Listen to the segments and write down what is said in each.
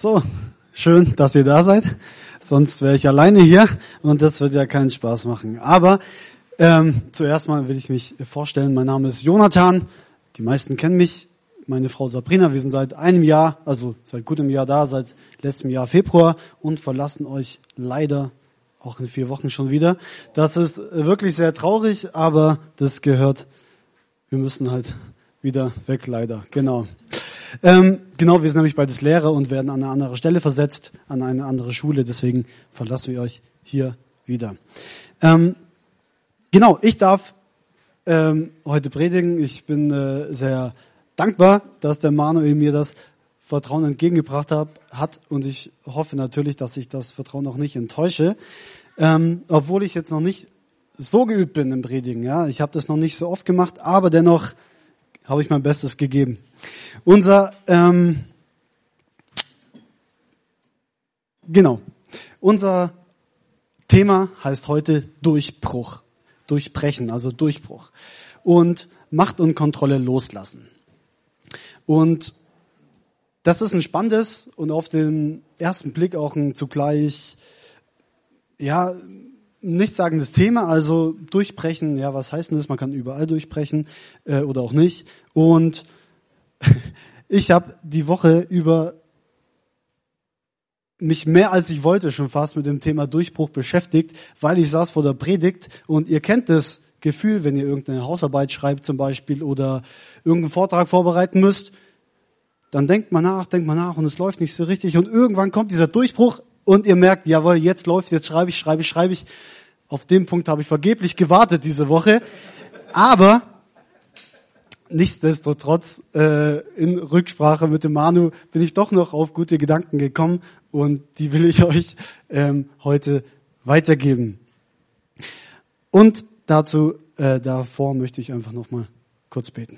So, schön, dass ihr da seid. Sonst wäre ich alleine hier und das wird ja keinen Spaß machen. Aber ähm, zuerst mal will ich mich vorstellen. Mein Name ist Jonathan. Die meisten kennen mich. Meine Frau Sabrina. Wir sind seit einem Jahr, also seit gutem Jahr da, seit letztem Jahr Februar und verlassen euch leider auch in vier Wochen schon wieder. Das ist wirklich sehr traurig, aber das gehört. Wir müssen halt wieder weg, leider. Genau. Ähm, genau, wir sind nämlich beides Lehrer und werden an eine andere Stelle versetzt, an eine andere Schule. Deswegen verlassen wir euch hier wieder. Ähm, genau, ich darf ähm, heute predigen. Ich bin äh, sehr dankbar, dass der Manuel mir das Vertrauen entgegengebracht hat, hat und ich hoffe natürlich, dass ich das Vertrauen auch nicht enttäusche, ähm, obwohl ich jetzt noch nicht so geübt bin im Predigen. Ja, ich habe das noch nicht so oft gemacht, aber dennoch habe ich mein Bestes gegeben. Unser, ähm, genau, unser Thema heißt heute Durchbruch, Durchbrechen, also Durchbruch und Macht und Kontrolle loslassen. Und das ist ein spannendes und auf den ersten Blick auch ein zugleich, ja, nichtssagendes Thema, also durchbrechen, ja, was heißt denn das? Man kann überall durchbrechen äh, oder auch nicht. Und ich habe die Woche über mich mehr als ich wollte schon fast mit dem Thema Durchbruch beschäftigt, weil ich saß vor der Predigt und ihr kennt das Gefühl, wenn ihr irgendeine Hausarbeit schreibt zum Beispiel oder irgendeinen Vortrag vorbereiten müsst, dann denkt man nach, denkt man nach und es läuft nicht so richtig und irgendwann kommt dieser Durchbruch und ihr merkt, jawohl, jetzt läuft jetzt schreibe ich, schreibe ich, schreibe ich. Auf dem Punkt habe ich vergeblich gewartet diese Woche. Aber nichtsdestotrotz, äh, in Rücksprache mit dem Manu bin ich doch noch auf gute Gedanken gekommen und die will ich euch ähm, heute weitergeben. Und dazu, äh, davor möchte ich einfach noch mal kurz beten.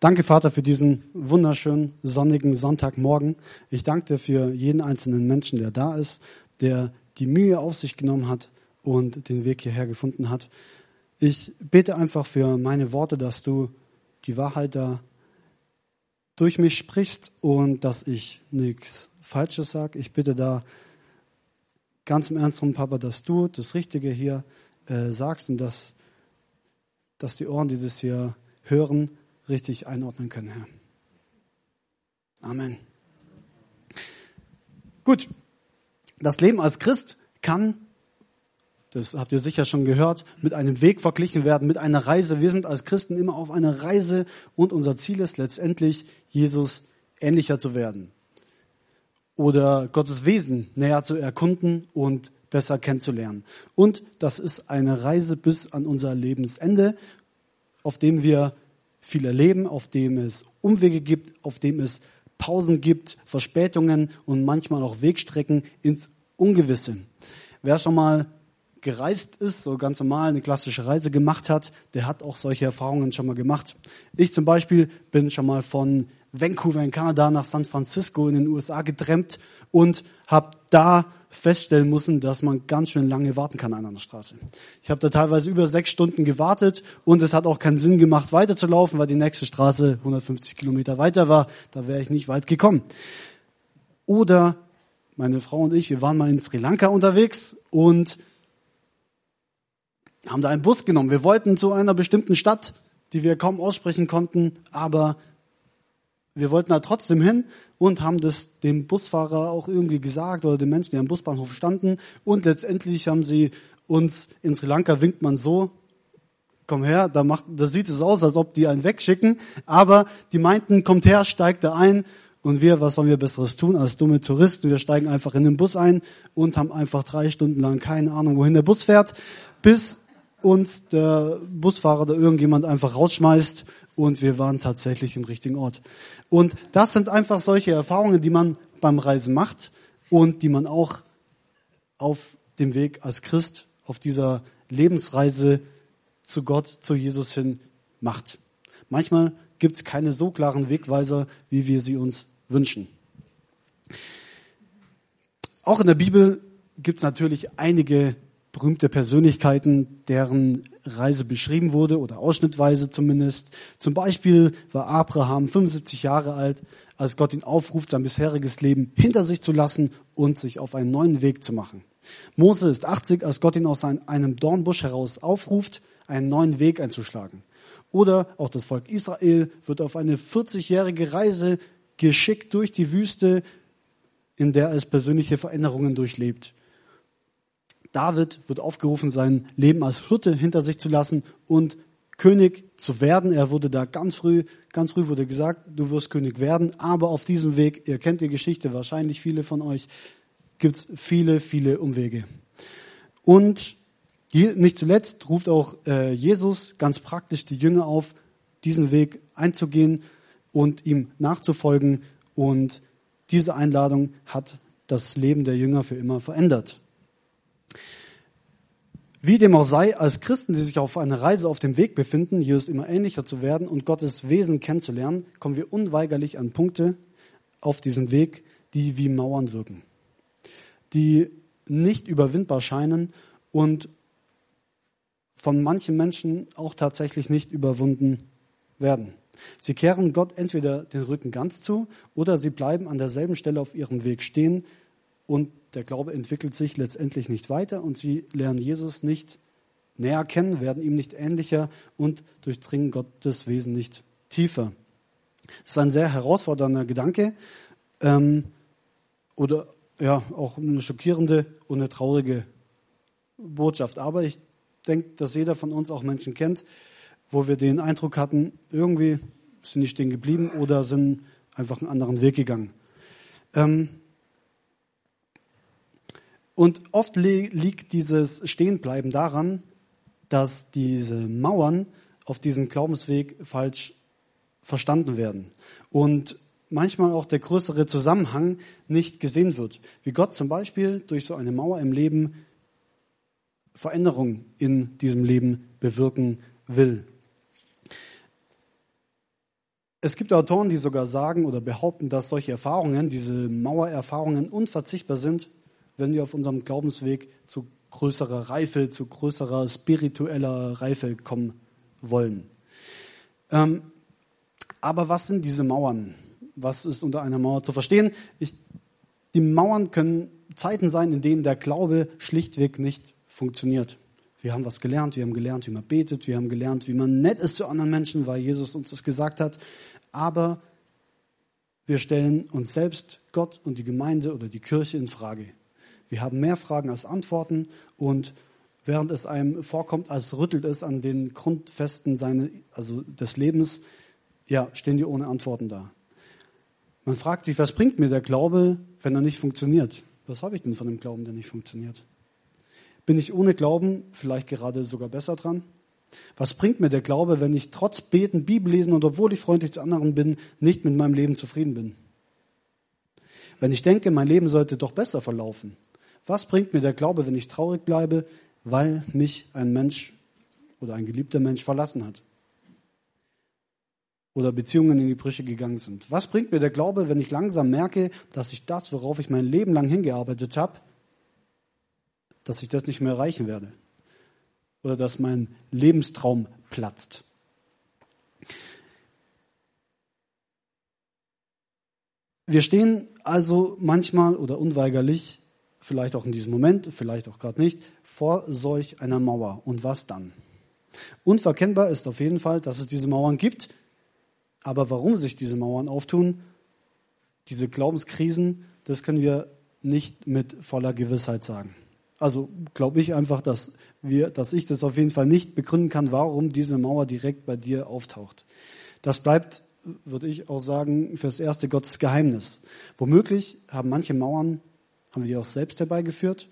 Danke, Vater, für diesen wunderschönen sonnigen Sonntagmorgen. Ich danke dir für jeden einzelnen Menschen, der da ist, der die Mühe auf sich genommen hat und den Weg hierher gefunden hat. Ich bete einfach für meine Worte, dass du die Wahrheit da durch mich sprichst und dass ich nichts Falsches sage. Ich bitte da ganz im Ernst drum, Papa, dass du das Richtige hier äh, sagst und dass, dass die Ohren, die das hier hören, richtig einordnen können, Herr. Amen. Gut, das Leben als Christ kann, das habt ihr sicher schon gehört, mit einem Weg verglichen werden, mit einer Reise. Wir sind als Christen immer auf einer Reise und unser Ziel ist letztendlich, Jesus ähnlicher zu werden oder Gottes Wesen näher zu erkunden und besser kennenzulernen. Und das ist eine Reise bis an unser Lebensende, auf dem wir viel erleben, auf dem es Umwege gibt, auf dem es Pausen gibt, Verspätungen und manchmal auch Wegstrecken ins Ungewisse. Wer schon mal gereist ist, so ganz normal eine klassische Reise gemacht hat, der hat auch solche Erfahrungen schon mal gemacht. Ich zum Beispiel bin schon mal von Vancouver in Kanada nach San Francisco in den USA getrennt und habe da feststellen müssen, dass man ganz schön lange warten kann an einer Straße. Ich habe da teilweise über sechs Stunden gewartet und es hat auch keinen Sinn gemacht, weiterzulaufen, weil die nächste Straße 150 Kilometer weiter war. Da wäre ich nicht weit gekommen. Oder meine Frau und ich, wir waren mal in Sri Lanka unterwegs und haben da einen Bus genommen. Wir wollten zu einer bestimmten Stadt, die wir kaum aussprechen konnten, aber wir wollten da trotzdem hin und haben das dem Busfahrer auch irgendwie gesagt oder den Menschen, die am Busbahnhof standen. Und letztendlich haben sie uns in Sri Lanka winkt man so, komm her, da macht, da sieht es aus, als ob die einen wegschicken. Aber die meinten, kommt her, steigt da ein. Und wir, was wollen wir Besseres tun als dumme Touristen? Wir steigen einfach in den Bus ein und haben einfach drei Stunden lang keine Ahnung, wohin der Bus fährt, bis uns der Busfahrer oder irgendjemand einfach rausschmeißt und wir waren tatsächlich im richtigen Ort. Und das sind einfach solche Erfahrungen, die man beim Reisen macht und die man auch auf dem Weg als Christ, auf dieser Lebensreise zu Gott, zu Jesus hin macht. Manchmal gibt es keine so klaren Wegweiser, wie wir sie uns wünschen. Auch in der Bibel gibt es natürlich einige berühmte Persönlichkeiten, deren Reise beschrieben wurde oder ausschnittweise zumindest. Zum Beispiel war Abraham 75 Jahre alt, als Gott ihn aufruft, sein bisheriges Leben hinter sich zu lassen und sich auf einen neuen Weg zu machen. Mose ist 80, als Gott ihn aus einem Dornbusch heraus aufruft, einen neuen Weg einzuschlagen. Oder auch das Volk Israel wird auf eine 40-jährige Reise geschickt durch die Wüste, in der es persönliche Veränderungen durchlebt. David wird aufgerufen, sein Leben als Hirte hinter sich zu lassen und König zu werden. Er wurde da ganz früh, ganz früh wurde gesagt, du wirst König werden. Aber auf diesem Weg, ihr kennt die Geschichte wahrscheinlich viele von euch, gibt es viele, viele Umwege. Und nicht zuletzt ruft auch äh, Jesus ganz praktisch die Jünger auf, diesen Weg einzugehen und ihm nachzufolgen. Und diese Einladung hat das Leben der Jünger für immer verändert. Wie dem auch sei, als Christen, die sich auf einer Reise auf dem Weg befinden, Jesus immer ähnlicher zu werden und Gottes Wesen kennenzulernen, kommen wir unweigerlich an Punkte auf diesem Weg, die wie Mauern wirken, die nicht überwindbar scheinen und von manchen Menschen auch tatsächlich nicht überwunden werden. Sie kehren Gott entweder den Rücken ganz zu oder sie bleiben an derselben Stelle auf ihrem Weg stehen und der Glaube entwickelt sich letztendlich nicht weiter und sie lernen Jesus nicht näher kennen, werden ihm nicht ähnlicher und durchdringen Gottes Wesen nicht tiefer. Das ist ein sehr herausfordernder Gedanke ähm, oder ja auch eine schockierende und eine traurige Botschaft. Aber ich denke, dass jeder von uns auch Menschen kennt, wo wir den Eindruck hatten, irgendwie sind die stehen geblieben oder sind einfach einen anderen Weg gegangen. Ähm, und oft liegt dieses Stehenbleiben daran, dass diese Mauern auf diesem Glaubensweg falsch verstanden werden. Und manchmal auch der größere Zusammenhang nicht gesehen wird. Wie Gott zum Beispiel durch so eine Mauer im Leben Veränderung in diesem Leben bewirken will. Es gibt Autoren, die sogar sagen oder behaupten, dass solche Erfahrungen, diese Mauererfahrungen unverzichtbar sind, wenn wir auf unserem Glaubensweg zu größerer Reife, zu größerer spiritueller Reife kommen wollen. Ähm, aber was sind diese Mauern? Was ist unter einer Mauer zu verstehen? Ich, die Mauern können Zeiten sein, in denen der Glaube schlichtweg nicht funktioniert. Wir haben was gelernt, wir haben gelernt, wie man betet, wir haben gelernt, wie man nett ist zu anderen Menschen, weil Jesus uns das gesagt hat. Aber wir stellen uns selbst, Gott und die Gemeinde oder die Kirche in Frage. Wir haben mehr Fragen als Antworten und während es einem vorkommt, als rüttelt es an den Grundfesten seine, also des Lebens, ja, stehen wir ohne Antworten da. Man fragt sich, was bringt mir der Glaube, wenn er nicht funktioniert? Was habe ich denn von dem Glauben, der nicht funktioniert? Bin ich ohne Glauben vielleicht gerade sogar besser dran? Was bringt mir der Glaube, wenn ich trotz Beten, Bibel lesen und obwohl ich freundlich zu anderen bin, nicht mit meinem Leben zufrieden bin? Wenn ich denke, mein Leben sollte doch besser verlaufen, was bringt mir der Glaube, wenn ich traurig bleibe, weil mich ein Mensch oder ein geliebter Mensch verlassen hat? Oder Beziehungen in die Brüche gegangen sind? Was bringt mir der Glaube, wenn ich langsam merke, dass ich das, worauf ich mein Leben lang hingearbeitet habe, dass ich das nicht mehr erreichen werde? Oder dass mein Lebenstraum platzt? Wir stehen also manchmal oder unweigerlich vielleicht auch in diesem Moment, vielleicht auch gerade nicht, vor solch einer Mauer. Und was dann? Unverkennbar ist auf jeden Fall, dass es diese Mauern gibt. Aber warum sich diese Mauern auftun, diese Glaubenskrisen, das können wir nicht mit voller Gewissheit sagen. Also glaube ich einfach, dass wir, dass ich das auf jeden Fall nicht begründen kann, warum diese Mauer direkt bei dir auftaucht. Das bleibt, würde ich auch sagen, fürs erste Gottes Geheimnis. Womöglich haben manche Mauern haben wir auch selbst herbeigeführt,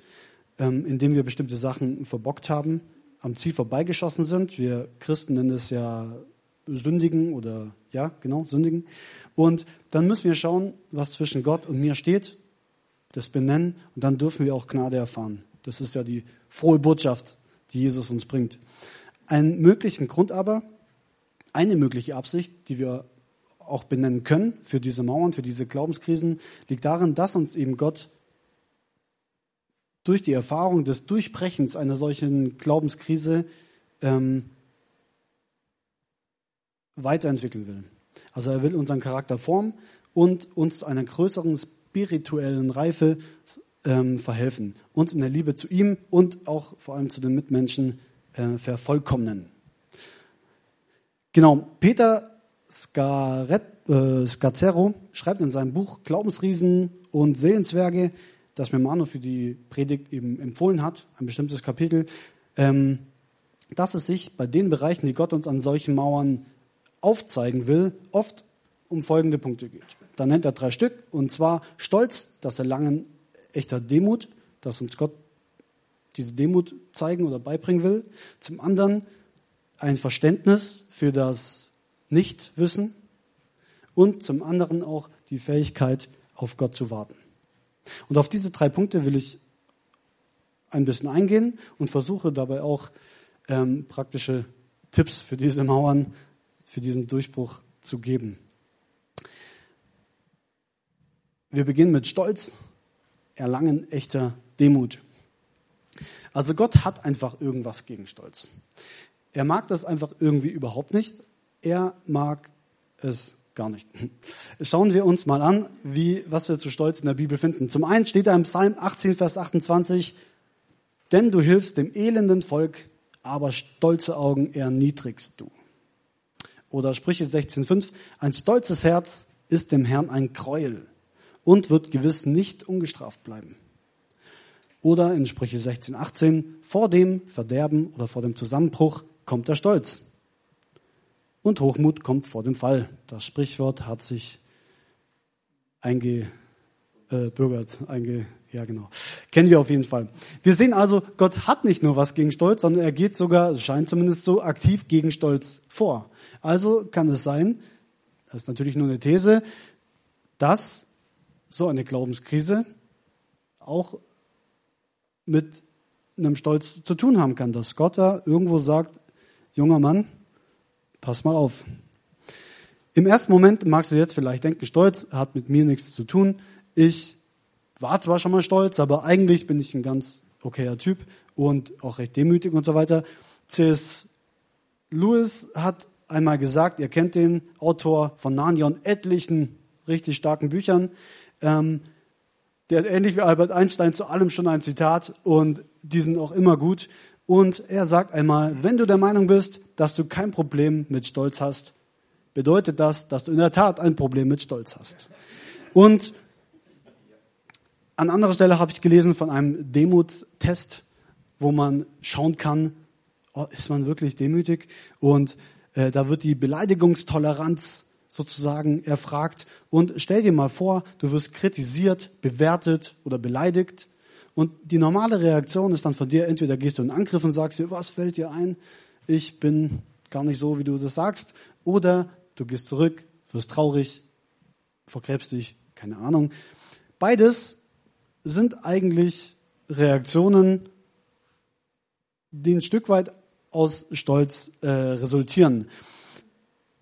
ähm, indem wir bestimmte Sachen verbockt haben, am Ziel vorbeigeschossen sind. Wir Christen nennen es ja Sündigen oder ja, genau, Sündigen. Und dann müssen wir schauen, was zwischen Gott und mir steht, das benennen und dann dürfen wir auch Gnade erfahren. Das ist ja die frohe Botschaft, die Jesus uns bringt. Einen möglichen Grund aber, eine mögliche Absicht, die wir auch benennen können für diese Mauern, für diese Glaubenskrisen, liegt darin, dass uns eben Gott durch die Erfahrung des Durchbrechens einer solchen Glaubenskrise ähm, weiterentwickeln will. Also er will unseren Charakter formen und uns zu einer größeren spirituellen Reife ähm, verhelfen, uns in der Liebe zu ihm und auch vor allem zu den Mitmenschen äh, vervollkommnen. Genau, Peter Scaret, äh, Scazzero schreibt in seinem Buch Glaubensriesen und Seelenzwerge, das mir Manu für die Predigt eben empfohlen hat, ein bestimmtes Kapitel, ähm, dass es sich bei den Bereichen, die Gott uns an solchen Mauern aufzeigen will, oft um folgende Punkte geht. Da nennt er drei Stück, und zwar Stolz, das Erlangen echter Demut, dass uns Gott diese Demut zeigen oder beibringen will. Zum anderen ein Verständnis für das Nichtwissen und zum anderen auch die Fähigkeit, auf Gott zu warten. Und auf diese drei Punkte will ich ein bisschen eingehen und versuche dabei auch ähm, praktische Tipps für diese Mauern, für diesen Durchbruch zu geben. Wir beginnen mit Stolz, Erlangen echter Demut. Also Gott hat einfach irgendwas gegen Stolz. Er mag das einfach irgendwie überhaupt nicht. Er mag es gar nicht. Schauen wir uns mal an, wie, was wir zu Stolz in der Bibel finden. Zum einen steht da im Psalm 18, Vers 28, denn du hilfst dem elenden Volk, aber stolze Augen erniedrigst du. Oder Sprüche 16,5, ein stolzes Herz ist dem Herrn ein Gräuel und wird gewiss nicht ungestraft bleiben. Oder in Sprüche 16,18, vor dem Verderben oder vor dem Zusammenbruch kommt der Stolz. Und Hochmut kommt vor dem Fall. Das Sprichwort hat sich eingebürgert, einge, ja genau. Kennen wir auf jeden Fall. Wir sehen also, Gott hat nicht nur was gegen Stolz, sondern er geht sogar, scheint zumindest so, aktiv gegen Stolz vor. Also kann es sein, das ist natürlich nur eine These, dass so eine Glaubenskrise auch mit einem Stolz zu tun haben kann, dass Gott da irgendwo sagt, junger Mann, pass mal auf. Im ersten Moment magst du jetzt vielleicht denken, Stolz hat mit mir nichts zu tun. Ich war zwar schon mal stolz, aber eigentlich bin ich ein ganz okayer Typ und auch recht demütig und so weiter. C.S. Lewis hat einmal gesagt, ihr kennt den Autor von Narnia und etlichen richtig starken Büchern. Ähm, der hat ähnlich wie Albert Einstein zu allem schon ein Zitat und die sind auch immer gut. Und er sagt einmal, wenn du der Meinung bist, dass du kein Problem mit Stolz hast, bedeutet das, dass du in der Tat ein Problem mit Stolz hast. Und an anderer Stelle habe ich gelesen von einem Demutstest, wo man schauen kann, oh, ist man wirklich demütig? Und äh, da wird die Beleidigungstoleranz sozusagen erfragt. Und stell dir mal vor, du wirst kritisiert, bewertet oder beleidigt. Und die normale Reaktion ist dann von dir, entweder gehst du in Angriff und sagst dir, was fällt dir ein? Ich bin gar nicht so, wie du das sagst. Oder du gehst zurück, wirst traurig, vergräbst dich, keine Ahnung. Beides sind eigentlich Reaktionen, die ein Stück weit aus Stolz äh, resultieren.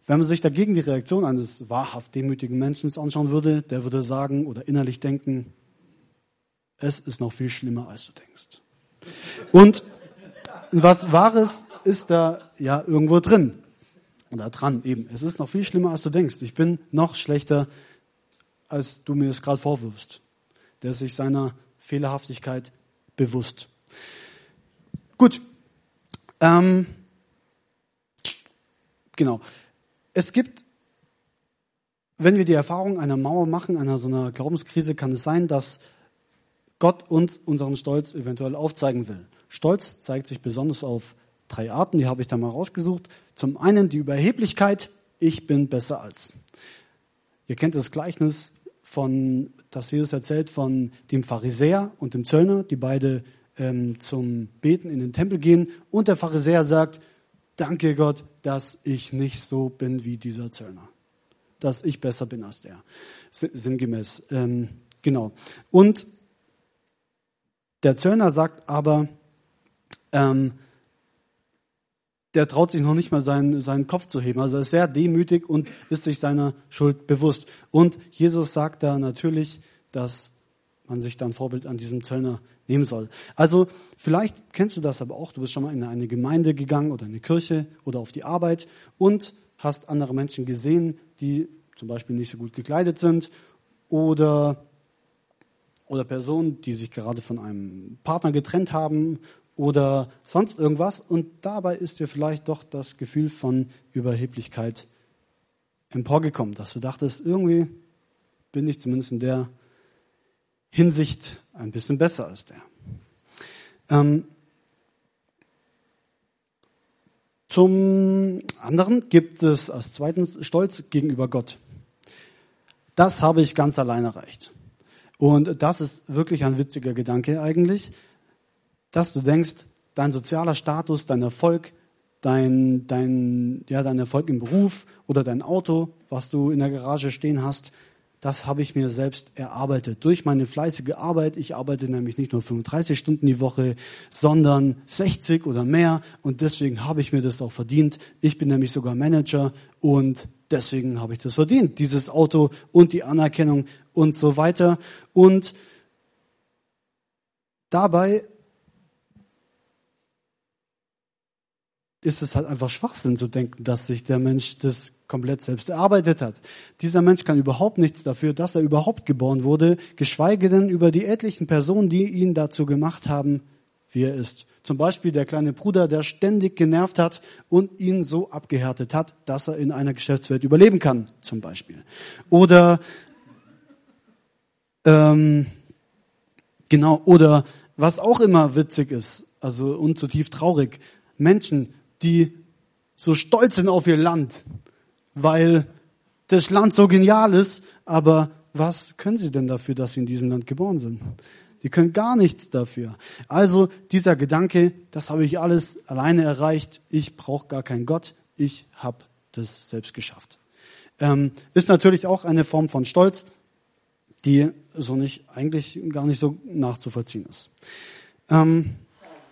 Wenn man sich dagegen die Reaktion eines wahrhaft demütigen Menschen anschauen würde, der würde sagen oder innerlich denken, es ist noch viel schlimmer, als du denkst. Und was Wahres ist da ja irgendwo drin. Oder dran eben. Es ist noch viel schlimmer, als du denkst. Ich bin noch schlechter, als du mir es gerade vorwirfst. Der ist sich seiner Fehlerhaftigkeit bewusst. Gut. Ähm, genau. Es gibt, wenn wir die Erfahrung einer Mauer machen, einer so einer Glaubenskrise, kann es sein, dass Gott uns unseren Stolz eventuell aufzeigen will. Stolz zeigt sich besonders auf drei Arten, die habe ich da mal rausgesucht. Zum einen die Überheblichkeit, ich bin besser als. Ihr kennt das Gleichnis von, das Jesus erzählt von dem Pharisäer und dem Zöllner, die beide ähm, zum Beten in den Tempel gehen. Und der Pharisäer sagt, danke Gott, dass ich nicht so bin wie dieser Zöllner. Dass ich besser bin als der. Sinngemäß. Ähm, genau. Und der Zöllner sagt aber, ähm, der traut sich noch nicht mal seinen, seinen Kopf zu heben. Also er ist sehr demütig und ist sich seiner Schuld bewusst. Und Jesus sagt da natürlich, dass man sich dann Vorbild an diesem Zöllner nehmen soll. Also vielleicht kennst du das aber auch, du bist schon mal in eine Gemeinde gegangen oder in eine Kirche oder auf die Arbeit und hast andere Menschen gesehen, die zum Beispiel nicht so gut gekleidet sind oder, oder Personen, die sich gerade von einem Partner getrennt haben oder sonst irgendwas und dabei ist dir vielleicht doch das Gefühl von Überheblichkeit emporgekommen, dass du dachtest, irgendwie bin ich zumindest in der Hinsicht ein bisschen besser als der. Ähm, zum anderen gibt es als zweitens Stolz gegenüber Gott. Das habe ich ganz allein erreicht. Und das ist wirklich ein witziger Gedanke eigentlich, dass du denkst, dein sozialer Status, dein Erfolg, dein, dein, ja, dein Erfolg im Beruf oder dein Auto, was du in der Garage stehen hast, das habe ich mir selbst erarbeitet. Durch meine fleißige Arbeit. Ich arbeite nämlich nicht nur 35 Stunden die Woche, sondern 60 oder mehr. Und deswegen habe ich mir das auch verdient. Ich bin nämlich sogar Manager und deswegen habe ich das verdient. Dieses Auto und die Anerkennung und so weiter. Und dabei ist es halt einfach Schwachsinn zu denken, dass sich der Mensch das komplett selbst erarbeitet hat. Dieser Mensch kann überhaupt nichts dafür, dass er überhaupt geboren wurde, geschweige denn über die etlichen Personen, die ihn dazu gemacht haben, wie er ist. Zum Beispiel der kleine Bruder, der ständig genervt hat und ihn so abgehärtet hat, dass er in einer Geschäftswelt überleben kann, zum Beispiel. Oder ähm, genau, oder was auch immer witzig ist, also und zutiefst traurig, Menschen, die so stolz sind auf ihr Land, weil das Land so genial ist, aber was können sie denn dafür, dass sie in diesem Land geboren sind? Die können gar nichts dafür. Also dieser Gedanke, das habe ich alles alleine erreicht, ich brauche gar keinen Gott, ich habe das selbst geschafft. Ähm, ist natürlich auch eine Form von Stolz, die so nicht eigentlich gar nicht so nachzuvollziehen ist. Ähm,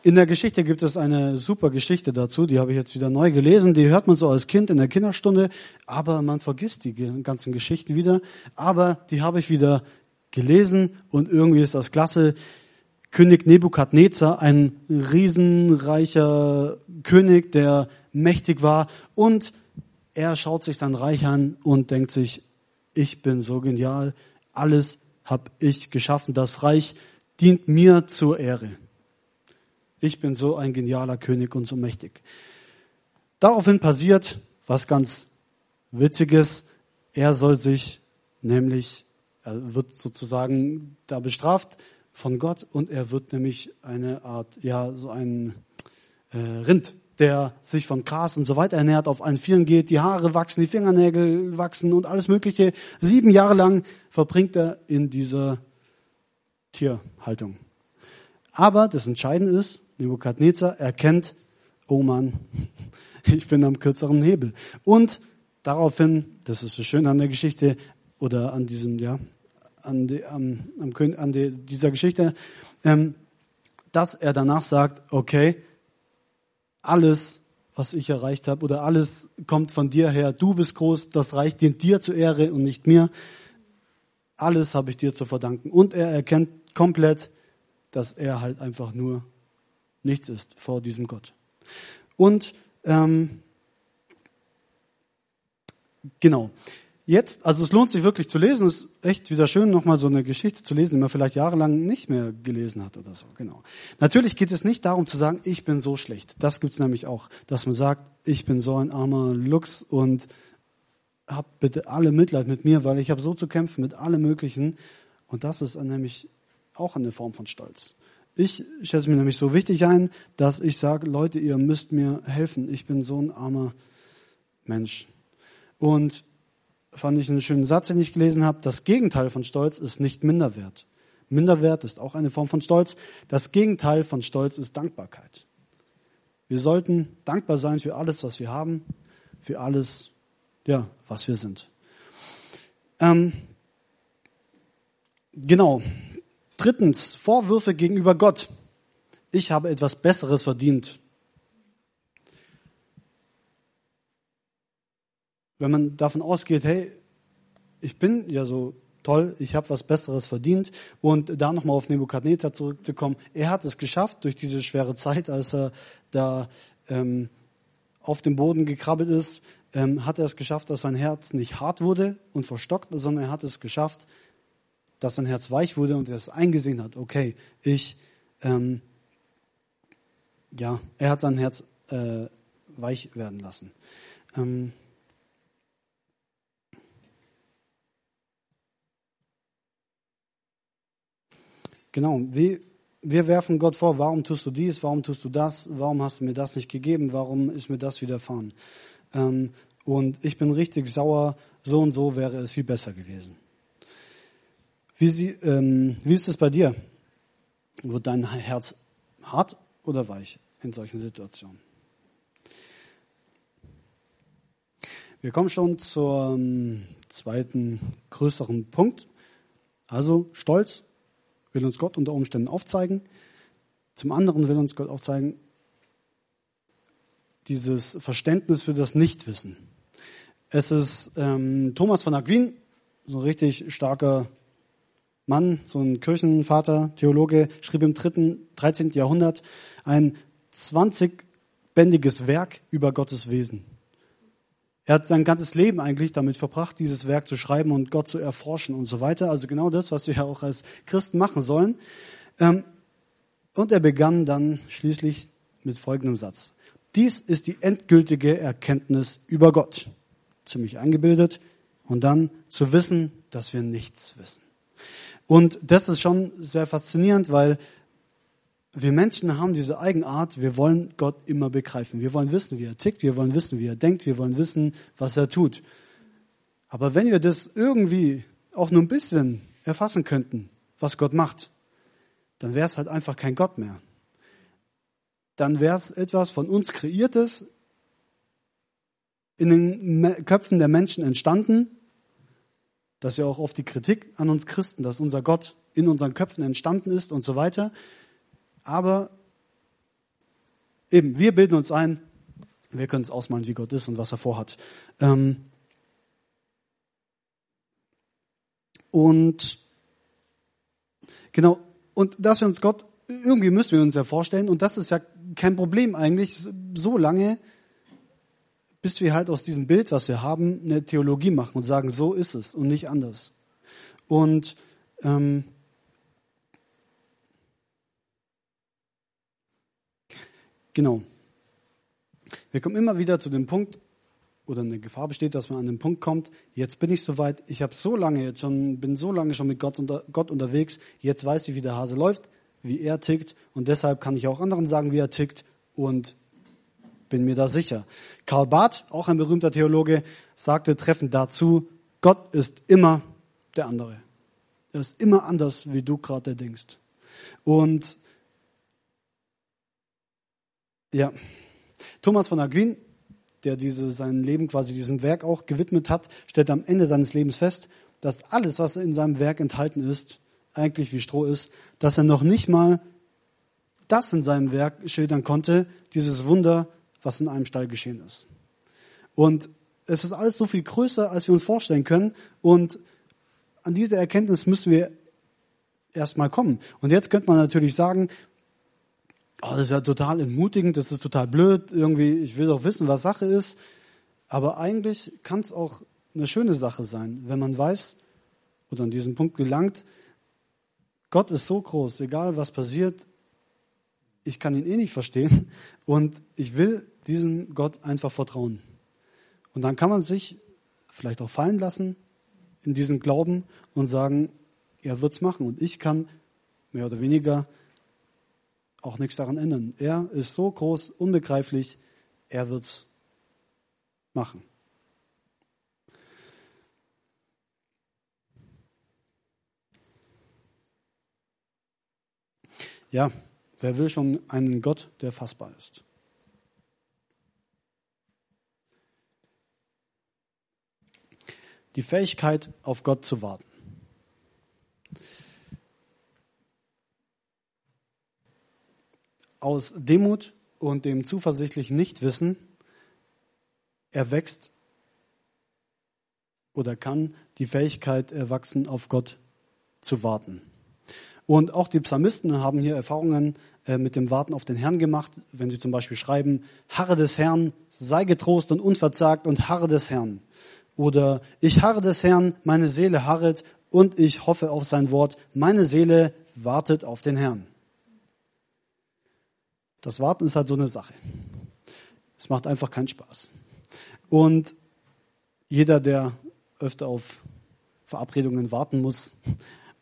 in der Geschichte gibt es eine super Geschichte dazu, die habe ich jetzt wieder neu gelesen. Die hört man so als Kind in der Kinderstunde, aber man vergisst die ganzen Geschichten wieder. Aber die habe ich wieder gelesen und irgendwie ist das klasse. König Nebukadnezar, ein riesenreicher König, der mächtig war und er schaut sich sein Reich an und denkt sich, ich bin so genial, alles habe ich geschaffen, das Reich dient mir zur Ehre ich bin so ein genialer König und so mächtig. Daraufhin passiert was ganz Witziges. Er soll sich nämlich, er wird sozusagen da bestraft von Gott und er wird nämlich eine Art, ja, so ein äh, Rind, der sich von Gras und so weiter ernährt, auf allen Vieren geht, die Haare wachsen, die Fingernägel wachsen und alles Mögliche. Sieben Jahre lang verbringt er in dieser Tierhaltung. Aber das Entscheidende ist, Nebukadnezar erkennt, oh Mann, ich bin am kürzeren Hebel. Und daraufhin, das ist so schön an der Geschichte oder an diesem, ja, an, die, an, an die, dieser Geschichte, ähm, dass er danach sagt, okay, alles, was ich erreicht habe oder alles kommt von dir her, du bist groß, das Reich dient dir zur Ehre und nicht mir. Alles habe ich dir zu verdanken. Und er erkennt komplett, dass er halt einfach nur nichts ist vor diesem Gott. Und ähm, genau. Jetzt, also es lohnt sich wirklich zu lesen. Es ist echt wieder schön, nochmal so eine Geschichte zu lesen, die man vielleicht jahrelang nicht mehr gelesen hat oder so. Genau. Natürlich geht es nicht darum zu sagen, ich bin so schlecht. Das gibt's nämlich auch, dass man sagt, ich bin so ein armer Lux und habt bitte alle Mitleid mit mir, weil ich habe so zu kämpfen mit allem Möglichen. Und das ist nämlich auch eine Form von Stolz. Ich schätze mir nämlich so wichtig ein, dass ich sage, Leute, ihr müsst mir helfen. Ich bin so ein armer Mensch. Und fand ich einen schönen Satz, den ich gelesen habe. Das Gegenteil von Stolz ist nicht Minderwert. Minderwert ist auch eine Form von Stolz. Das Gegenteil von Stolz ist Dankbarkeit. Wir sollten dankbar sein für alles, was wir haben, für alles, ja, was wir sind. Ähm, genau. Drittens, Vorwürfe gegenüber Gott. Ich habe etwas Besseres verdient. Wenn man davon ausgeht, hey, ich bin ja so toll, ich habe was Besseres verdient. Und da nochmal auf Nebukadnezar zurückzukommen, er hat es geschafft durch diese schwere Zeit, als er da ähm, auf dem Boden gekrabbelt ist, ähm, hat er es geschafft, dass sein Herz nicht hart wurde und verstockt, sondern er hat es geschafft, dass sein Herz weich wurde und er es eingesehen hat. Okay, ich, ähm, ja, er hat sein Herz äh, weich werden lassen. Ähm, genau, wie, wir werfen Gott vor, warum tust du dies, warum tust du das, warum hast du mir das nicht gegeben, warum ist mir das widerfahren. Ähm, und ich bin richtig sauer, so und so wäre es viel besser gewesen. Wie, sie, ähm, wie ist es bei dir? Wird dein Herz hart oder weich in solchen Situationen? Wir kommen schon zum zweiten größeren Punkt. Also Stolz will uns Gott unter Umständen aufzeigen. Zum anderen will uns Gott aufzeigen, dieses Verständnis für das Nichtwissen. Es ist ähm, Thomas von Aquin, so ein richtig starker Mann, so ein Kirchenvater, Theologe, schrieb im dritten, 13. Jahrhundert ein 20-bändiges Werk über Gottes Wesen. Er hat sein ganzes Leben eigentlich damit verbracht, dieses Werk zu schreiben und Gott zu erforschen und so weiter. Also genau das, was wir ja auch als Christen machen sollen. Ähm, und er begann dann schließlich mit folgendem Satz. Dies ist die endgültige Erkenntnis über Gott. Ziemlich eingebildet. Und dann zu wissen, dass wir nichts wissen. Und das ist schon sehr faszinierend, weil wir Menschen haben diese Eigenart, wir wollen Gott immer begreifen. Wir wollen wissen, wie er tickt, wir wollen wissen, wie er denkt, wir wollen wissen, was er tut. Aber wenn wir das irgendwie auch nur ein bisschen erfassen könnten, was Gott macht, dann wäre es halt einfach kein Gott mehr. Dann wäre es etwas von uns kreiertes, in den Köpfen der Menschen entstanden. Das ist ja auch oft die Kritik an uns Christen, dass unser Gott in unseren Köpfen entstanden ist und so weiter. Aber eben, wir bilden uns ein, wir können es ausmalen, wie Gott ist und was er vorhat. Ähm und genau, und dass wir uns Gott, irgendwie müssen wir uns ja vorstellen, und das ist ja kein Problem eigentlich, so lange, bis wir halt aus diesem Bild, was wir haben, eine Theologie machen und sagen, so ist es und nicht anders. Und ähm, Genau. Wir kommen immer wieder zu dem Punkt, oder eine Gefahr besteht, dass man an den Punkt kommt, jetzt bin ich soweit, ich habe so lange jetzt schon, bin so lange schon mit Gott, unter, Gott unterwegs, jetzt weiß ich, wie der Hase läuft, wie er tickt und deshalb kann ich auch anderen sagen, wie er tickt und bin mir da sicher. Karl Barth, auch ein berühmter Theologe, sagte treffend dazu, Gott ist immer der andere. Er ist immer anders, wie du gerade denkst. Und ja, Thomas von Aquin, der diese, sein Leben quasi diesem Werk auch gewidmet hat, stellt am Ende seines Lebens fest, dass alles, was in seinem Werk enthalten ist, eigentlich wie Stroh ist, dass er noch nicht mal das in seinem Werk schildern konnte, dieses Wunder, was in einem Stall geschehen ist. Und es ist alles so viel größer, als wir uns vorstellen können. Und an diese Erkenntnis müssen wir erstmal kommen. Und jetzt könnte man natürlich sagen, oh, das ist ja total entmutigend, das ist total blöd, irgendwie, ich will doch wissen, was Sache ist. Aber eigentlich kann es auch eine schöne Sache sein, wenn man weiß oder an diesen Punkt gelangt, Gott ist so groß, egal was passiert, ich kann ihn eh nicht verstehen und ich will diesem Gott einfach vertrauen. Und dann kann man sich vielleicht auch fallen lassen in diesen Glauben und sagen, er wird's machen und ich kann mehr oder weniger auch nichts daran ändern. Er ist so groß, unbegreiflich, er wird's machen. Ja, wer will schon einen Gott, der fassbar ist? Die Fähigkeit, auf Gott zu warten. aus Demut und dem zuversichtlichen Nichtwissen erwächst oder kann die Fähigkeit erwachsen, auf Gott zu warten. Und auch die Psalmisten haben hier Erfahrungen äh, mit dem Warten auf den Herrn gemacht, wenn sie zum Beispiel schreiben, Harre des Herrn, sei getrost und unverzagt und harre des Herrn. Oder ich harre des Herrn, meine Seele harret und ich hoffe auf sein Wort, meine Seele wartet auf den Herrn. Das Warten ist halt so eine Sache. Es macht einfach keinen Spaß. Und jeder, der öfter auf Verabredungen warten muss,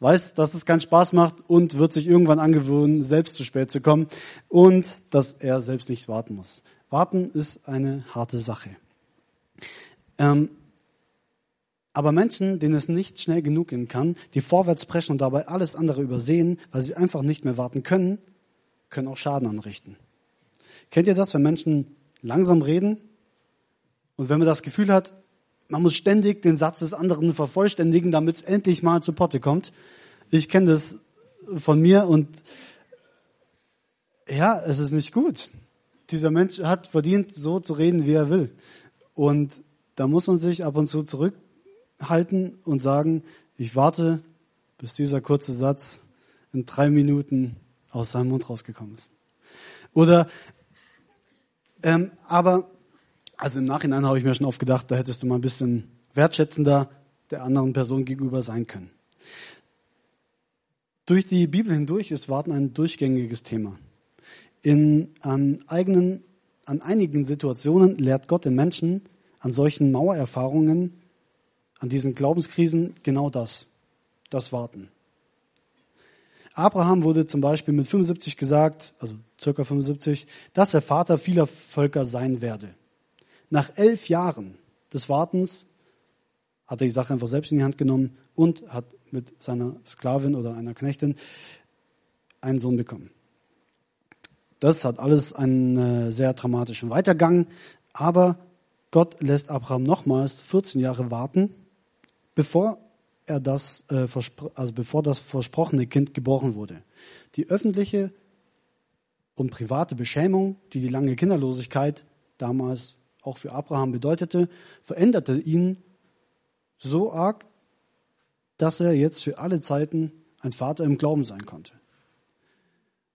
weiß, dass es keinen Spaß macht und wird sich irgendwann angewöhnen, selbst zu spät zu kommen und dass er selbst nicht warten muss. Warten ist eine harte Sache. Ähm, aber Menschen, denen es nicht schnell genug gehen kann, die vorwärts preschen und dabei alles andere übersehen, weil sie einfach nicht mehr warten können, können auch Schaden anrichten. Kennt ihr das, wenn Menschen langsam reden und wenn man das Gefühl hat, man muss ständig den Satz des anderen vervollständigen, damit es endlich mal zu Potte kommt. Ich kenne das von mir und ja, es ist nicht gut. Dieser Mensch hat verdient, so zu reden, wie er will. Und da muss man sich ab und zu zurückhalten und sagen, ich warte, bis dieser kurze Satz in drei Minuten aus seinem Mund rausgekommen ist. Oder, ähm, aber, also im Nachhinein habe ich mir schon oft gedacht, da hättest du mal ein bisschen wertschätzender der anderen Person gegenüber sein können. Durch die Bibel hindurch ist Warten ein durchgängiges Thema. In, an, eigenen, an einigen Situationen lehrt Gott den Menschen an solchen Mauererfahrungen, an diesen Glaubenskrisen genau das, das Warten. Abraham wurde zum Beispiel mit 75 gesagt, also circa 75, dass er Vater vieler Völker sein werde. Nach elf Jahren des Wartens hat er die Sache einfach selbst in die Hand genommen und hat mit seiner Sklavin oder einer Knechtin einen Sohn bekommen. Das hat alles einen sehr dramatischen Weitergang, aber Gott lässt Abraham nochmals 14 Jahre warten, bevor er das, äh, also bevor das versprochene Kind geboren wurde. Die öffentliche und private Beschämung, die die lange Kinderlosigkeit damals auch für Abraham bedeutete, veränderte ihn so arg, dass er jetzt für alle Zeiten ein Vater im Glauben sein konnte.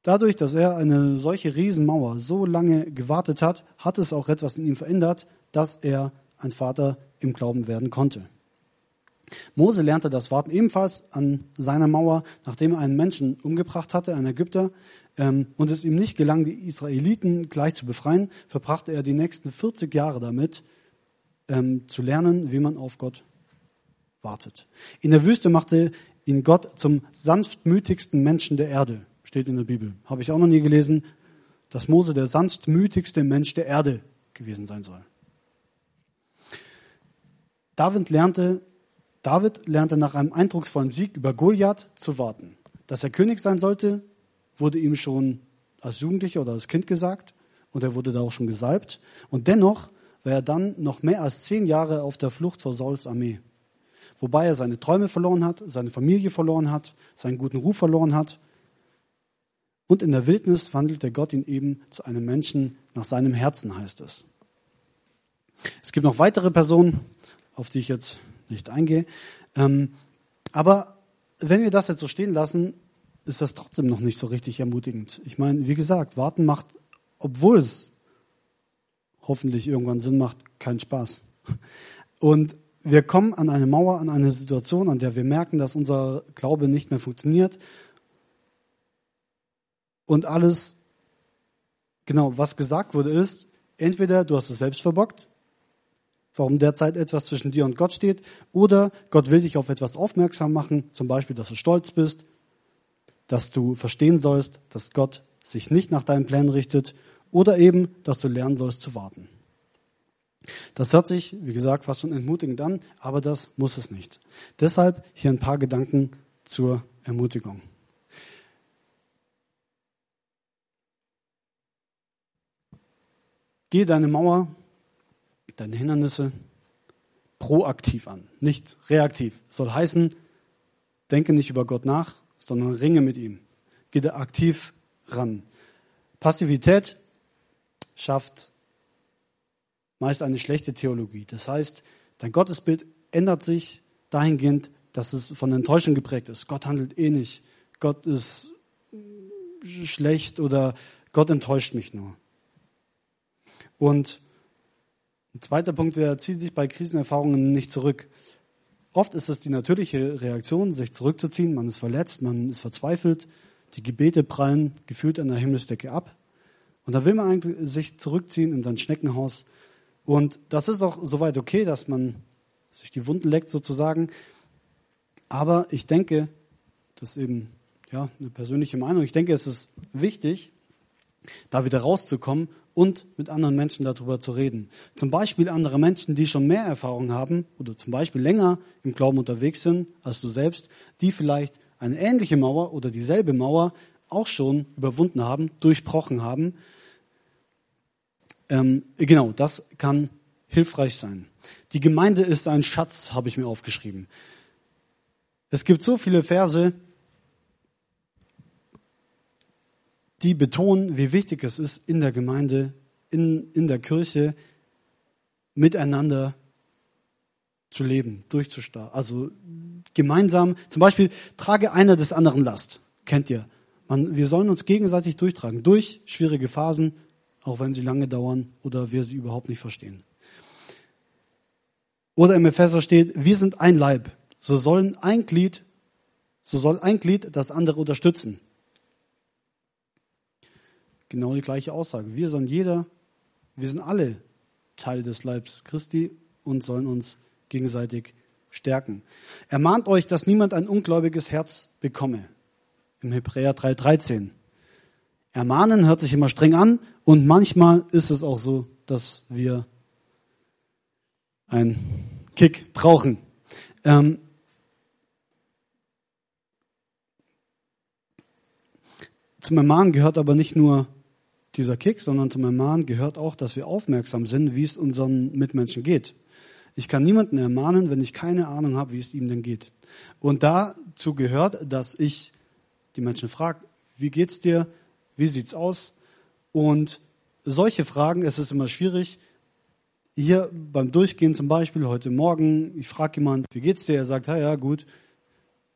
Dadurch, dass er eine solche Riesenmauer so lange gewartet hat, hat es auch etwas in ihm verändert, dass er ein Vater im Glauben werden konnte. Mose lernte das Warten ebenfalls an seiner Mauer, nachdem er einen Menschen umgebracht hatte, einen Ägypter, ähm, und es ihm nicht gelang, die Israeliten gleich zu befreien, verbrachte er die nächsten 40 Jahre damit, ähm, zu lernen, wie man auf Gott wartet. In der Wüste machte ihn Gott zum sanftmütigsten Menschen der Erde, steht in der Bibel. Habe ich auch noch nie gelesen, dass Mose der sanftmütigste Mensch der Erde gewesen sein soll. David lernte David lernte nach einem eindrucksvollen Sieg über Goliath zu warten. Dass er König sein sollte, wurde ihm schon als Jugendlicher oder als Kind gesagt und er wurde da auch schon gesalbt. Und dennoch war er dann noch mehr als zehn Jahre auf der Flucht vor Sauls Armee. Wobei er seine Träume verloren hat, seine Familie verloren hat, seinen guten Ruf verloren hat. Und in der Wildnis wandelte Gott ihn eben zu einem Menschen nach seinem Herzen, heißt es. Es gibt noch weitere Personen, auf die ich jetzt nicht eingehe. Ähm, aber wenn wir das jetzt so stehen lassen, ist das trotzdem noch nicht so richtig ermutigend. Ich meine, wie gesagt, warten macht, obwohl es hoffentlich irgendwann Sinn macht, keinen Spaß. Und wir kommen an eine Mauer, an eine Situation, an der wir merken, dass unser Glaube nicht mehr funktioniert. Und alles, genau, was gesagt wurde, ist, entweder du hast es selbst verbockt warum derzeit etwas zwischen dir und Gott steht, oder Gott will dich auf etwas aufmerksam machen, zum Beispiel, dass du stolz bist, dass du verstehen sollst, dass Gott sich nicht nach deinen Plänen richtet, oder eben, dass du lernen sollst zu warten. Das hört sich, wie gesagt, fast schon entmutigend an, aber das muss es nicht. Deshalb hier ein paar Gedanken zur Ermutigung. Gehe deine Mauer deine Hindernisse proaktiv an, nicht reaktiv. Soll heißen, denke nicht über Gott nach, sondern ringe mit ihm. Geh da aktiv ran. Passivität schafft meist eine schlechte Theologie. Das heißt, dein Gottesbild ändert sich dahingehend, dass es von Enttäuschung geprägt ist. Gott handelt eh nicht. Gott ist schlecht oder Gott enttäuscht mich nur. Und ein zweiter Punkt wäre, zieh dich bei Krisenerfahrungen nicht zurück. Oft ist es die natürliche Reaktion, sich zurückzuziehen. Man ist verletzt, man ist verzweifelt. Die Gebete prallen gefühlt an der Himmelsdecke ab. Und da will man eigentlich sich zurückziehen in sein Schneckenhaus. Und das ist auch soweit okay, dass man sich die Wunden leckt sozusagen. Aber ich denke, das ist eben ja, eine persönliche Meinung, ich denke, es ist wichtig, da wieder rauszukommen und mit anderen Menschen darüber zu reden. Zum Beispiel andere Menschen, die schon mehr Erfahrung haben oder zum Beispiel länger im Glauben unterwegs sind als du selbst, die vielleicht eine ähnliche Mauer oder dieselbe Mauer auch schon überwunden haben, durchbrochen haben. Ähm, genau, das kann hilfreich sein. Die Gemeinde ist ein Schatz, habe ich mir aufgeschrieben. Es gibt so viele Verse, die betonen, wie wichtig es ist, in der Gemeinde, in, in der Kirche miteinander zu leben, durchzustarten. Also gemeinsam, zum Beispiel, trage einer des anderen Last. Kennt ihr? Man, wir sollen uns gegenseitig durchtragen, durch schwierige Phasen, auch wenn sie lange dauern oder wir sie überhaupt nicht verstehen. Oder im Epheser steht, wir sind ein Leib. So sollen ein Glied, so soll ein Glied das andere unterstützen. Genau die gleiche Aussage. Wir sind jeder, wir sind alle Teil des Leibs Christi und sollen uns gegenseitig stärken. Ermahnt euch, dass niemand ein ungläubiges Herz bekomme. Im Hebräer 3,13. Ermahnen hört sich immer streng an und manchmal ist es auch so, dass wir einen Kick brauchen. Ähm, zum Ermahnen gehört aber nicht nur dieser Kick, sondern zum Ermahnen gehört auch, dass wir aufmerksam sind, wie es unseren Mitmenschen geht. Ich kann niemanden ermahnen, wenn ich keine Ahnung habe, wie es ihm denn geht. Und dazu gehört, dass ich die Menschen frage, wie geht's dir? Wie sieht's aus? Und solche Fragen, es ist immer schwierig. Hier beim Durchgehen zum Beispiel heute Morgen, ich frage jemand, wie geht's dir? Er sagt, ja, ja, gut.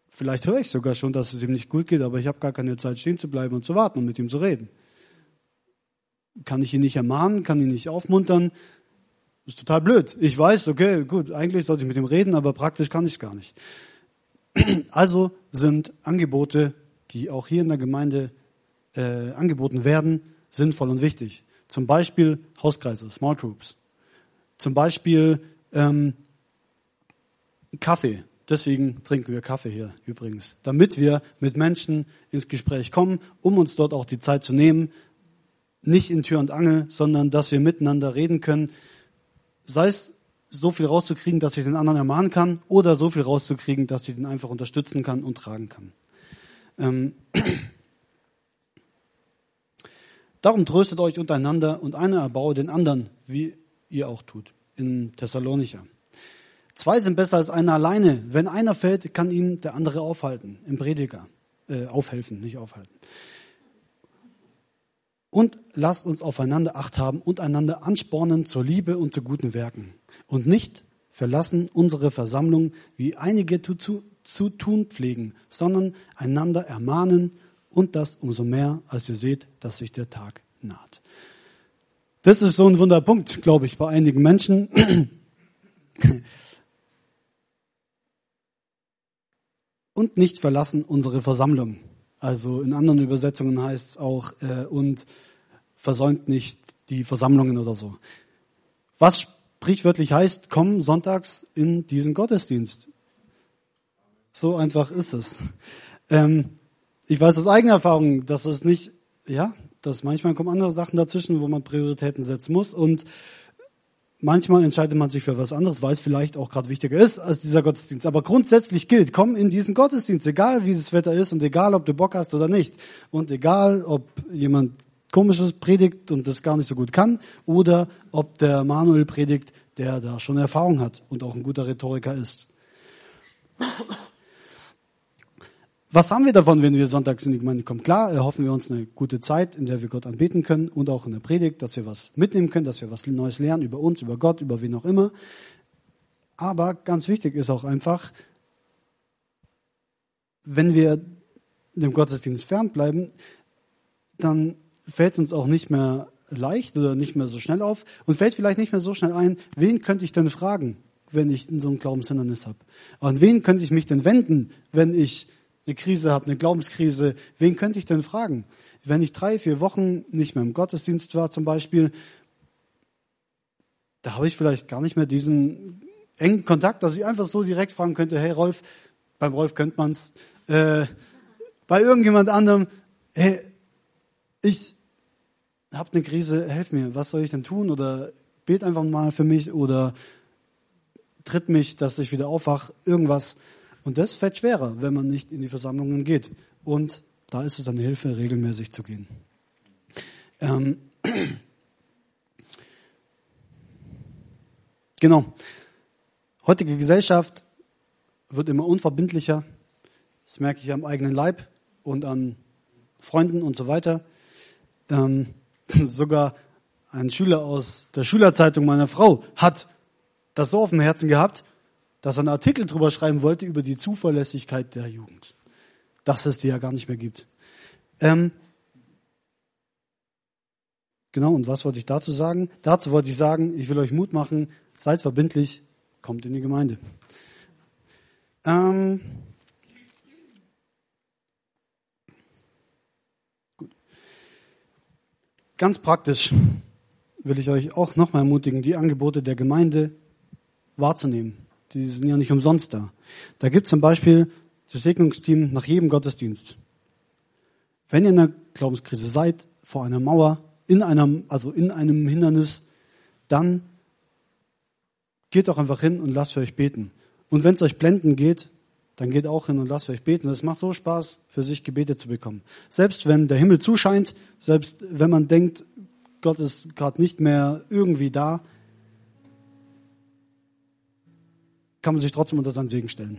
Vielleicht höre ich sogar schon, dass es ihm nicht gut geht, aber ich habe gar keine Zeit stehen zu bleiben und zu warten und mit ihm zu reden kann ich ihn nicht ermahnen, kann ihn nicht aufmuntern. Ist total blöd. Ich weiß, okay, gut, eigentlich sollte ich mit ihm reden, aber praktisch kann ich es gar nicht. Also sind Angebote, die auch hier in der Gemeinde äh, angeboten werden, sinnvoll und wichtig. Zum Beispiel Hauskreise, Small Groups. Zum Beispiel ähm, Kaffee. Deswegen trinken wir Kaffee hier übrigens, damit wir mit Menschen ins Gespräch kommen, um uns dort auch die Zeit zu nehmen, nicht in Tür und Angel, sondern dass wir miteinander reden können. Sei es so viel rauszukriegen, dass ich den anderen ermahnen kann, oder so viel rauszukriegen, dass ich den einfach unterstützen kann und tragen kann. Ähm Darum tröstet euch untereinander und einer erbaue den anderen, wie ihr auch tut. In Thessalonicher. Zwei sind besser als einer alleine. Wenn einer fällt, kann ihn der andere aufhalten. Im Prediger. Äh, aufhelfen, nicht aufhalten. Und lasst uns aufeinander Acht haben und einander anspornen zur Liebe und zu guten Werken. Und nicht verlassen unsere Versammlung, wie einige zu, zu, zu tun pflegen, sondern einander ermahnen und das umso mehr, als ihr seht, dass sich der Tag naht. Das ist so ein Wunderpunkt, glaube ich, bei einigen Menschen. Und nicht verlassen unsere Versammlung. Also in anderen Übersetzungen heißt es auch, äh, und versäumt nicht die Versammlungen oder so. Was sprichwörtlich heißt, komm sonntags in diesen Gottesdienst. So einfach ist es. Ähm, ich weiß aus eigener Erfahrung, dass es nicht, ja, dass manchmal kommen andere Sachen dazwischen, wo man Prioritäten setzen muss und Manchmal entscheidet man sich für was anderes, weil es vielleicht auch gerade wichtiger ist als dieser Gottesdienst. Aber grundsätzlich gilt, komm in diesen Gottesdienst, egal wie das Wetter ist und egal, ob du Bock hast oder nicht. Und egal, ob jemand komisches predigt und das gar nicht so gut kann oder ob der Manuel predigt, der da schon Erfahrung hat und auch ein guter Rhetoriker ist. Was haben wir davon, wenn wir sonntags in die Gemeinde kommen? Klar, erhoffen wir uns eine gute Zeit, in der wir Gott anbeten können und auch in der Predigt, dass wir was mitnehmen können, dass wir was Neues lernen über uns, über Gott, über wen auch immer. Aber ganz wichtig ist auch einfach, wenn wir dem Gottesdienst fernbleiben, dann fällt es uns auch nicht mehr leicht oder nicht mehr so schnell auf und fällt vielleicht nicht mehr so schnell ein, wen könnte ich denn fragen, wenn ich so ein Glaubenshindernis habe? An wen könnte ich mich denn wenden, wenn ich eine Krise habe, eine Glaubenskrise? Wen könnte ich denn fragen? Wenn ich drei, vier Wochen nicht mehr im Gottesdienst war zum Beispiel, da habe ich vielleicht gar nicht mehr diesen engen Kontakt, dass ich einfach so direkt fragen könnte, hey Rolf, beim Rolf könnte man's, äh, bei irgendjemand anderem, hey, ich habe eine Krise, helf mir, was soll ich denn tun? Oder bet einfach mal für mich oder tritt mich, dass ich wieder aufwach, irgendwas. Und das fällt schwerer, wenn man nicht in die Versammlungen geht. Und da ist es eine Hilfe, regelmäßig zu gehen. Ähm, genau. Heutige Gesellschaft wird immer unverbindlicher. Das merke ich am eigenen Leib und an Freunden und so weiter. Ähm, sogar ein Schüler aus der Schülerzeitung meiner Frau hat das so auf dem Herzen gehabt, dass er einen Artikel drüber schreiben wollte über die Zuverlässigkeit der Jugend. Dass es die ja gar nicht mehr gibt. Ähm, genau, und was wollte ich dazu sagen? Dazu wollte ich sagen, ich will euch Mut machen, seid verbindlich, kommt in die Gemeinde. Ähm, Ganz praktisch will ich euch auch nochmal ermutigen, die Angebote der Gemeinde wahrzunehmen. Die sind ja nicht umsonst da. Da gibt es zum Beispiel das Segnungsteam nach jedem Gottesdienst. Wenn ihr in einer Glaubenskrise seid, vor einer Mauer, in einem, also in einem Hindernis, dann geht doch einfach hin und lasst für euch beten. Und wenn es euch blenden geht, dann geht auch hin und lasst euch beten. Es macht so Spaß, für sich Gebete zu bekommen. Selbst wenn der Himmel zuscheint, selbst wenn man denkt, Gott ist gerade nicht mehr irgendwie da, kann man sich trotzdem unter seinen Segen stellen.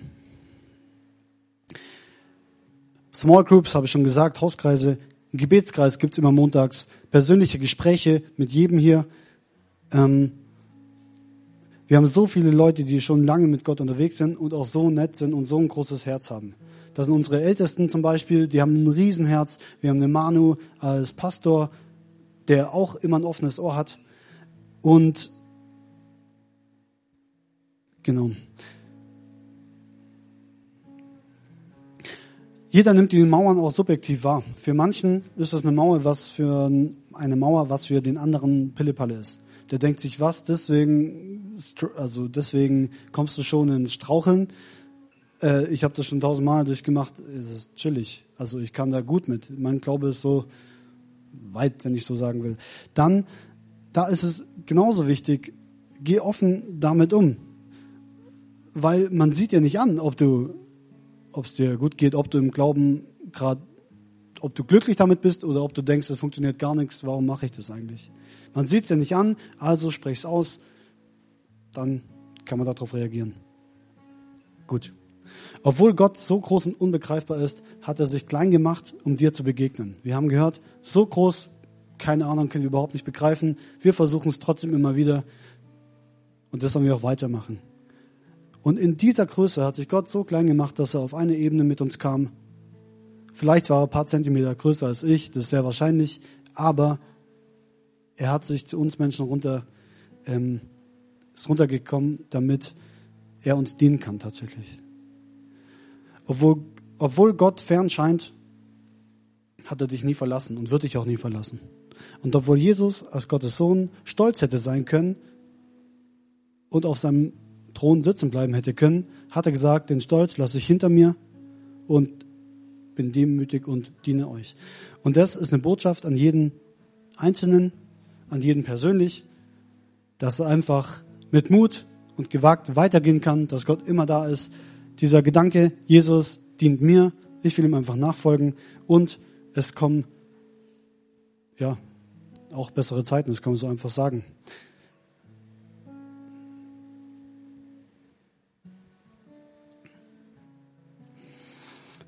Small Groups habe ich schon gesagt, Hauskreise, Gebetskreis gibt's immer montags, persönliche Gespräche mit jedem hier. Ähm, wir haben so viele Leute, die schon lange mit Gott unterwegs sind und auch so nett sind und so ein großes Herz haben. Das sind unsere Ältesten zum Beispiel, die haben ein Riesenherz. Wir haben den Manu als Pastor, der auch immer ein offenes Ohr hat. Und genau. Jeder nimmt die Mauern auch subjektiv wahr. Für manchen ist das eine Mauer, was für eine Mauer, was für den anderen Pillepalle ist. Der denkt sich, was, deswegen, also deswegen kommst du schon ins Straucheln. Äh, ich habe das schon tausendmal durchgemacht. Es ist chillig. Also ich kann da gut mit. Mein Glaube ist so weit, wenn ich so sagen will. Dann, da ist es genauso wichtig, geh offen damit um. Weil man sieht ja nicht an, ob du, ob es dir gut geht, ob du im Glauben gerade, ob du glücklich damit bist oder ob du denkst, es funktioniert gar nichts, warum mache ich das eigentlich? Man sieht es ja nicht an, also sprech's aus, dann kann man darauf reagieren. Gut. Obwohl Gott so groß und unbegreifbar ist, hat er sich klein gemacht, um dir zu begegnen. Wir haben gehört, so groß, keine Ahnung, können wir überhaupt nicht begreifen. Wir versuchen es trotzdem immer wieder. Und das sollen wir auch weitermachen. Und in dieser Größe hat sich Gott so klein gemacht, dass er auf eine Ebene mit uns kam. Vielleicht war er ein paar Zentimeter größer als ich, das ist sehr wahrscheinlich, aber er hat sich zu uns Menschen runter, ähm, ist runtergekommen, damit er uns dienen kann tatsächlich. Obwohl, obwohl Gott fern scheint, hat er dich nie verlassen und wird dich auch nie verlassen. Und obwohl Jesus als Gottes Sohn stolz hätte sein können und auf seinem Thron sitzen bleiben hätte können, hat er gesagt, den Stolz lasse ich hinter mir und bin demütig und diene euch. Und das ist eine Botschaft an jeden Einzelnen, an jeden persönlich, dass er einfach mit Mut und gewagt weitergehen kann, dass Gott immer da ist. Dieser Gedanke, Jesus dient mir, ich will ihm einfach nachfolgen und es kommen, ja, auch bessere Zeiten, das kann man so einfach sagen.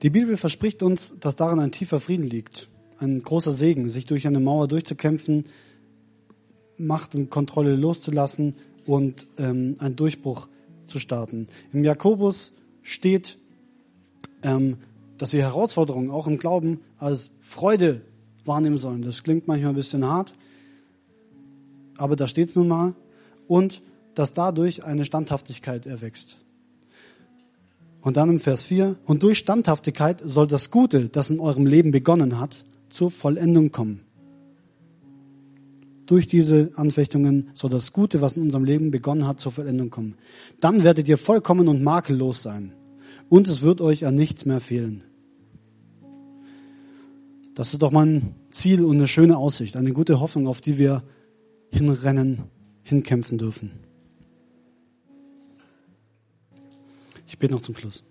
Die Bibel verspricht uns, dass darin ein tiefer Frieden liegt, ein großer Segen, sich durch eine Mauer durchzukämpfen, Macht und Kontrolle loszulassen und ähm, einen Durchbruch zu starten. Im Jakobus steht, ähm, dass wir Herausforderungen auch im Glauben als Freude wahrnehmen sollen. Das klingt manchmal ein bisschen hart, aber da steht es nun mal. Und dass dadurch eine Standhaftigkeit erwächst. Und dann im Vers 4, und durch Standhaftigkeit soll das Gute, das in eurem Leben begonnen hat, zur Vollendung kommen. Durch diese Anfechtungen soll das Gute, was in unserem Leben begonnen hat, zur Vollendung kommen. Dann werdet ihr vollkommen und makellos sein. Und es wird euch an nichts mehr fehlen. Das ist doch mal ein Ziel und eine schöne Aussicht, eine gute Hoffnung, auf die wir hinrennen, hinkämpfen dürfen. Ich bete noch zum Schluss.